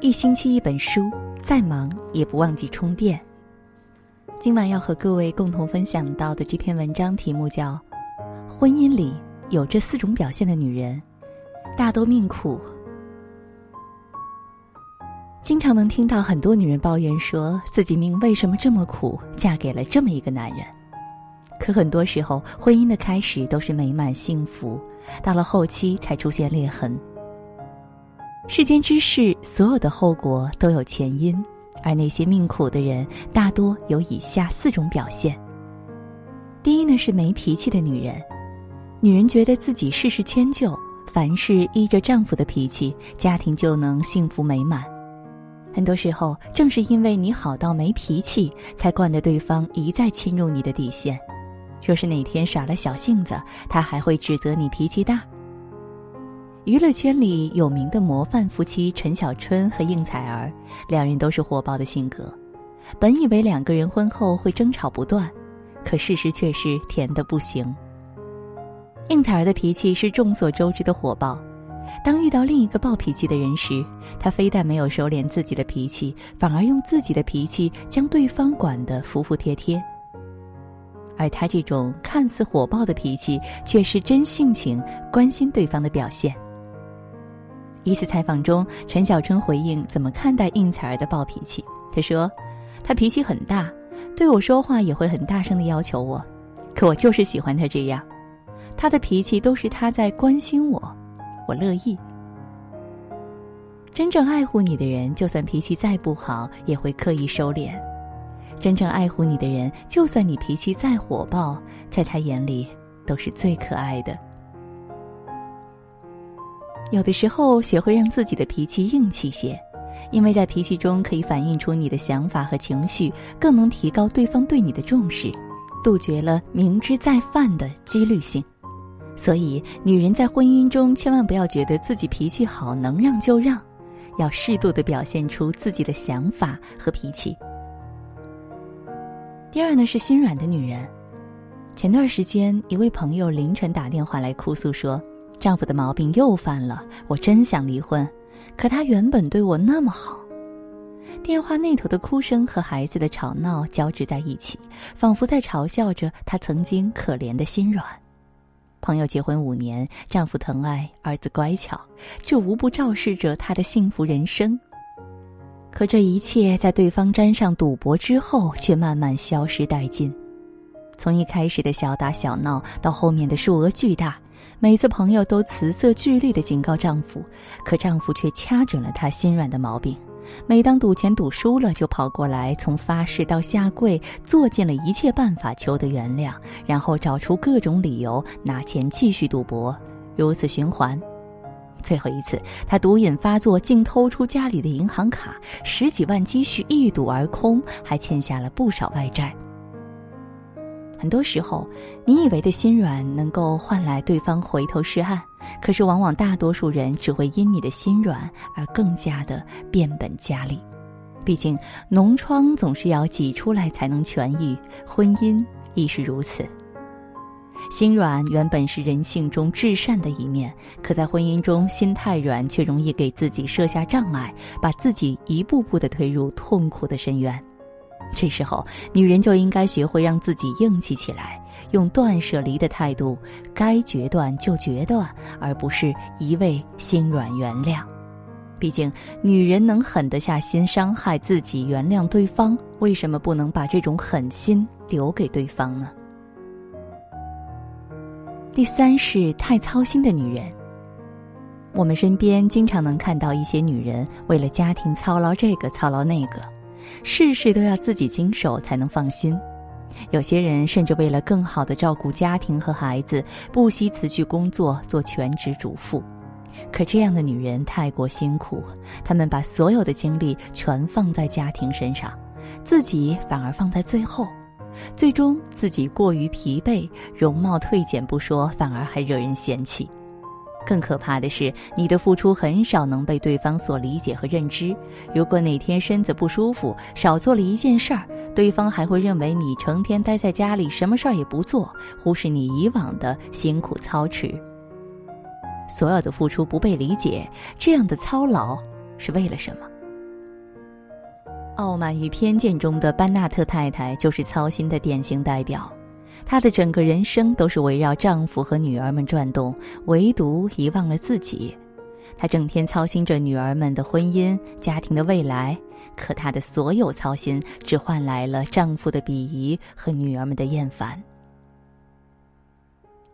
一星期一本书，再忙也不忘记充电。今晚要和各位共同分享到的这篇文章题目叫《婚姻里有这四种表现的女人，大都命苦》。经常能听到很多女人抱怨说自己命为什么这么苦，嫁给了这么一个男人。可很多时候，婚姻的开始都是美满幸福，到了后期才出现裂痕。世间之事，所有的后果都有前因，而那些命苦的人，大多有以下四种表现。第一呢，是没脾气的女人。女人觉得自己事事迁就，凡事依着丈夫的脾气，家庭就能幸福美满。很多时候，正是因为你好到没脾气，才惯得对方一再侵入你的底线。若是哪天耍了小性子，他还会指责你脾气大。娱乐圈里有名的模范夫妻陈小春和应采儿，两人都是火爆的性格。本以为两个人婚后会争吵不断，可事实却是甜的不行。应采儿的脾气是众所周知的火爆，当遇到另一个暴脾气的人时，她非但没有收敛自己的脾气，反而用自己的脾气将对方管得服服帖帖。而她这种看似火爆的脾气，却是真性情、关心对方的表现。一次采访中，陈小春回应怎么看待应采儿的暴脾气。他说：“他脾气很大，对我说话也会很大声的要求我，可我就是喜欢他这样。他的脾气都是他在关心我，我乐意。真正爱护你的人，就算脾气再不好，也会刻意收敛；真正爱护你的人，就算你脾气再火爆，在他眼里都是最可爱的。”有的时候，学会让自己的脾气硬气些，因为在脾气中可以反映出你的想法和情绪，更能提高对方对你的重视，杜绝了明知再犯的几率性。所以，女人在婚姻中千万不要觉得自己脾气好能让就让，要适度的表现出自己的想法和脾气。第二呢，是心软的女人。前段时间，一位朋友凌晨打电话来哭诉说。丈夫的毛病又犯了，我真想离婚，可他原本对我那么好。电话那头的哭声和孩子的吵闹交织在一起，仿佛在嘲笑着她曾经可怜的心软。朋友结婚五年，丈夫疼爱，儿子乖巧，这无不昭示着她的幸福人生。可这一切在对方沾上赌博之后，却慢慢消失殆尽。从一开始的小打小闹，到后面的数额巨大。每次朋友都辞色俱厉地警告丈夫，可丈夫却掐准了她心软的毛病。每当赌钱赌输了，就跑过来，从发誓到下跪，做尽了一切办法求得原谅，然后找出各种理由拿钱继续赌博，如此循环。最后一次，他毒瘾发作，竟偷出家里的银行卡，十几万积蓄一赌而空，还欠下了不少外债。很多时候，你以为的心软能够换来对方回头是岸，可是往往大多数人只会因你的心软而更加的变本加厉。毕竟脓疮总是要挤出来才能痊愈，婚姻亦是如此。心软原本是人性中至善的一面，可在婚姻中心太软，却容易给自己设下障碍，把自己一步步的推入痛苦的深渊。这时候，女人就应该学会让自己硬气起来，用断舍离的态度，该决断就决断，而不是一味心软原谅。毕竟，女人能狠得下心伤害自己、原谅对方，为什么不能把这种狠心留给对方呢？第三是太操心的女人。我们身边经常能看到一些女人为了家庭操劳这个操劳那个。事事都要自己经手才能放心，有些人甚至为了更好的照顾家庭和孩子，不惜辞去工作做全职主妇。可这样的女人太过辛苦，她们把所有的精力全放在家庭身上，自己反而放在最后，最终自己过于疲惫，容貌退减不说，反而还惹人嫌弃。更可怕的是，你的付出很少能被对方所理解和认知。如果哪天身子不舒服，少做了一件事儿，对方还会认为你成天待在家里，什么事儿也不做，忽视你以往的辛苦操持。所有的付出不被理解，这样的操劳是为了什么？傲慢与偏见中的班纳特太太就是操心的典型代表。她的整个人生都是围绕丈夫和女儿们转动，唯独遗忘了自己。她整天操心着女儿们的婚姻、家庭的未来，可她的所有操心只换来了丈夫的鄙夷和女儿们的厌烦。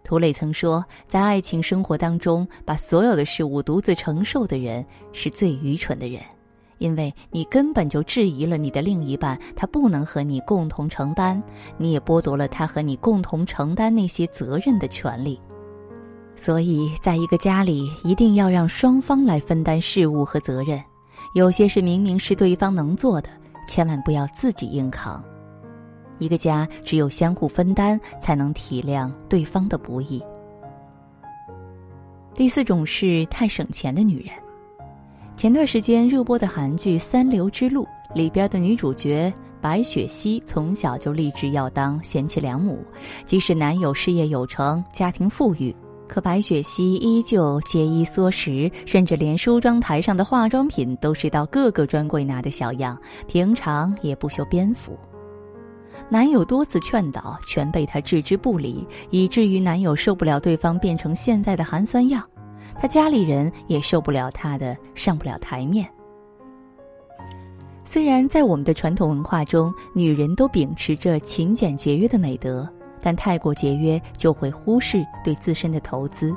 涂磊曾说，在爱情生活当中，把所有的事物独自承受的人是最愚蠢的人。因为你根本就质疑了你的另一半，他不能和你共同承担，你也剥夺了他和你共同承担那些责任的权利。所以，在一个家里，一定要让双方来分担事务和责任。有些事明明是对方能做的，千万不要自己硬扛。一个家只有相互分担，才能体谅对方的不易。第四种是太省钱的女人。前段时间热播的韩剧《三流之路》里边的女主角白雪熙，从小就立志要当贤妻良母。即使男友事业有成、家庭富裕，可白雪熙依旧节衣缩食，甚至连梳妆台上的化妆品都是到各个专柜拿的小样，平常也不修边幅。男友多次劝导，全被她置之不理，以至于男友受不了对方变成现在的寒酸样。他家里人也受不了他的上不了台面。虽然在我们的传统文化中，女人都秉持着勤俭节约的美德，但太过节约就会忽视对自身的投资。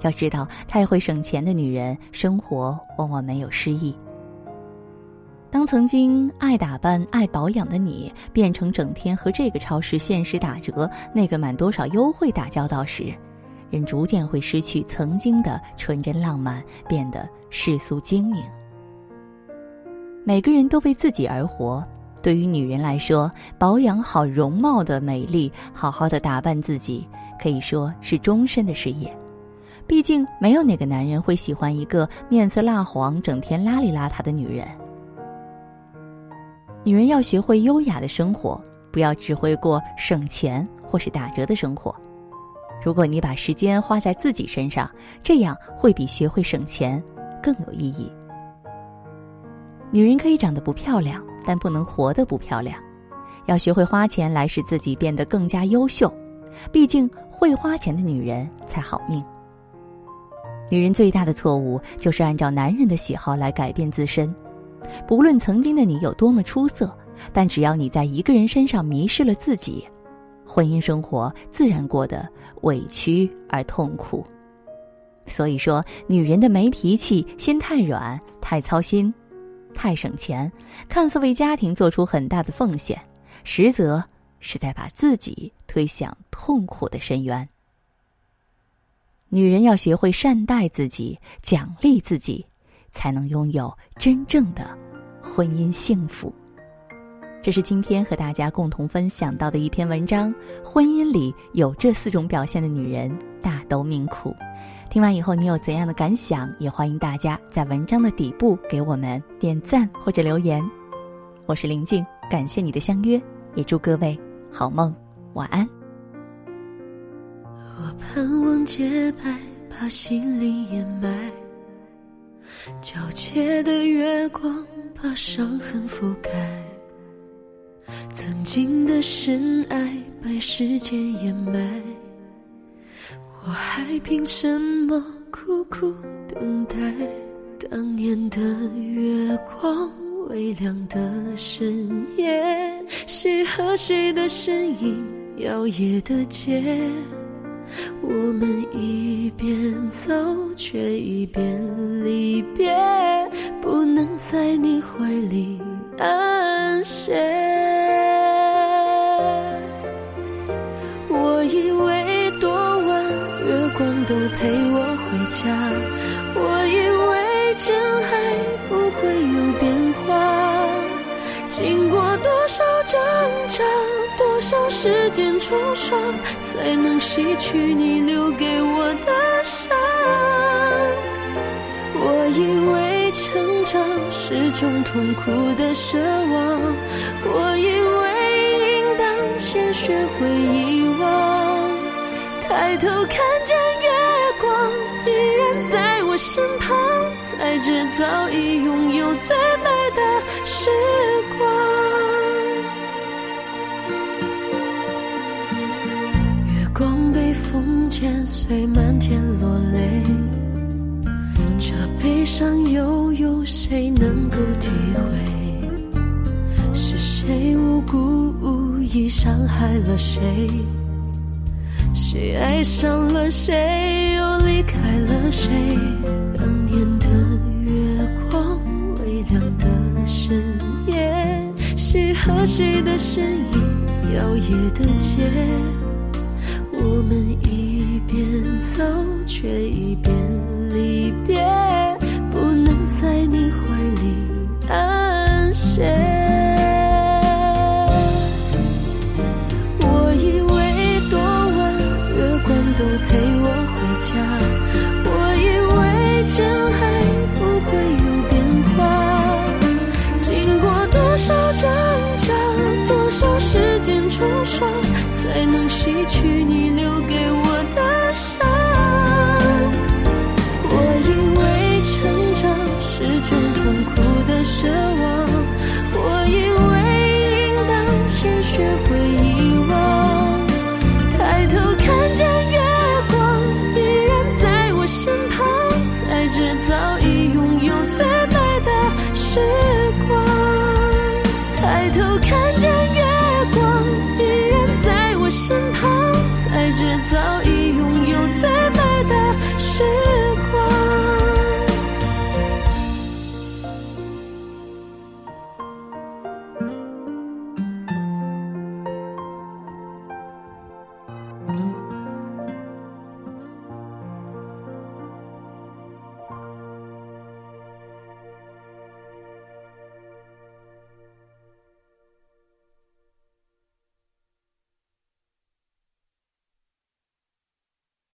要知道，太会省钱的女人，生活往往没有诗意。当曾经爱打扮、爱保养的你，变成整天和这个超市限时打折、那个满多少优惠打交道时，人逐渐会失去曾经的纯真浪漫，变得世俗精明。每个人都为自己而活。对于女人来说，保养好容貌的美丽，好好的打扮自己，可以说是终身的事业。毕竟，没有哪个男人会喜欢一个面色蜡黄、整天邋里邋遢的女人。女人要学会优雅的生活，不要只会过省钱或是打折的生活。如果你把时间花在自己身上，这样会比学会省钱更有意义。女人可以长得不漂亮，但不能活得不漂亮。要学会花钱来使自己变得更加优秀，毕竟会花钱的女人才好命。女人最大的错误就是按照男人的喜好来改变自身。不论曾经的你有多么出色，但只要你在一个人身上迷失了自己。婚姻生活自然过得委屈而痛苦，所以说，女人的没脾气、心太软、太操心、太省钱，看似为家庭做出很大的奉献，实则是在把自己推向痛苦的深渊。女人要学会善待自己、奖励自己，才能拥有真正的婚姻幸福。这是今天和大家共同分享到的一篇文章。婚姻里有这四种表现的女人，大都命苦。听完以后，你有怎样的感想？也欢迎大家在文章的底部给我们点赞或者留言。我是林静，感谢你的相约，也祝各位好梦，晚安。我盼望洁白，把心灵掩埋，皎洁的月光把伤痕覆盖。曾经的深爱被时间掩埋，我还凭什么苦苦等待？当年的月光，微亮的深夜，谁和谁的身影摇曳的街？我们一边走，却一边离别，不能在你怀里安歇。以为多晚，月光都陪我回家，我以为真爱不会有变化。经过多少挣扎，多少时间冲刷，才能洗去你留给我的伤？我以为成长是种痛苦的奢望，我以为应当先学会遗忘。抬头看见月光依然在我身旁，才知早已拥有最美的时光。月光被风剪碎，满天落泪。这悲伤又有谁能够体会？是谁无辜无意伤害了谁？谁爱上了谁，又离开了谁？当年的月光，微凉的深夜，谁和谁的身影，摇曳的街，我们一边走，却一边是。